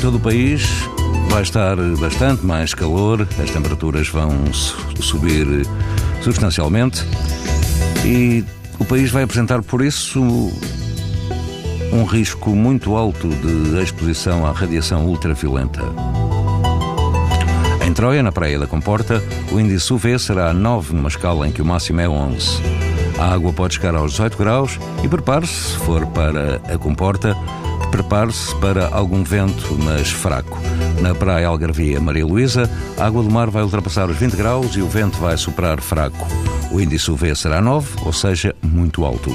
todo o país vai estar bastante mais calor, as temperaturas vão subir substancialmente e o país vai apresentar, por isso, um risco muito alto de exposição à radiação ultraviolenta. Em Troia, na Praia da Comporta, o índice UV será 9 numa escala em que o máximo é 11. A água pode chegar aos 18 graus e prepare-se, se for para a Comporta, prepare-se para algum vento, mas fraco. Na praia Algarvia Maria Luísa, a água do mar vai ultrapassar os 20 graus e o vento vai superar fraco. O índice UV será 9, ou seja, muito alto.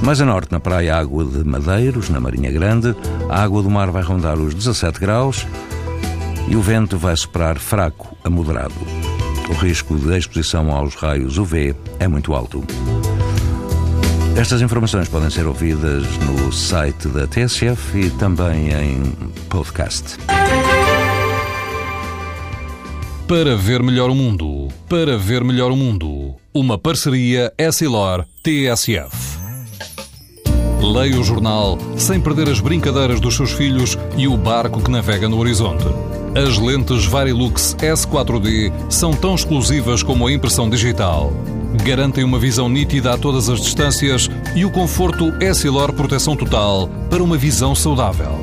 Mais a norte, na praia Água de Madeiros, na Marinha Grande, a água do mar vai rondar os 17 graus e o vento vai superar fraco a moderado. O risco de exposição aos raios UV é muito alto. Estas informações podem ser ouvidas no site da TSF e também em podcast. Para ver melhor o mundo, para ver melhor o mundo, uma parceria Essilor-TSF. Leia o jornal sem perder as brincadeiras dos seus filhos e o barco que navega no horizonte. As lentes Varilux S4D são tão exclusivas como a impressão digital garantem uma visão nítida a todas as distâncias e o conforto Essilor Proteção Total para uma visão saudável.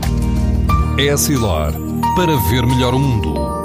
Essilor, para ver melhor o mundo.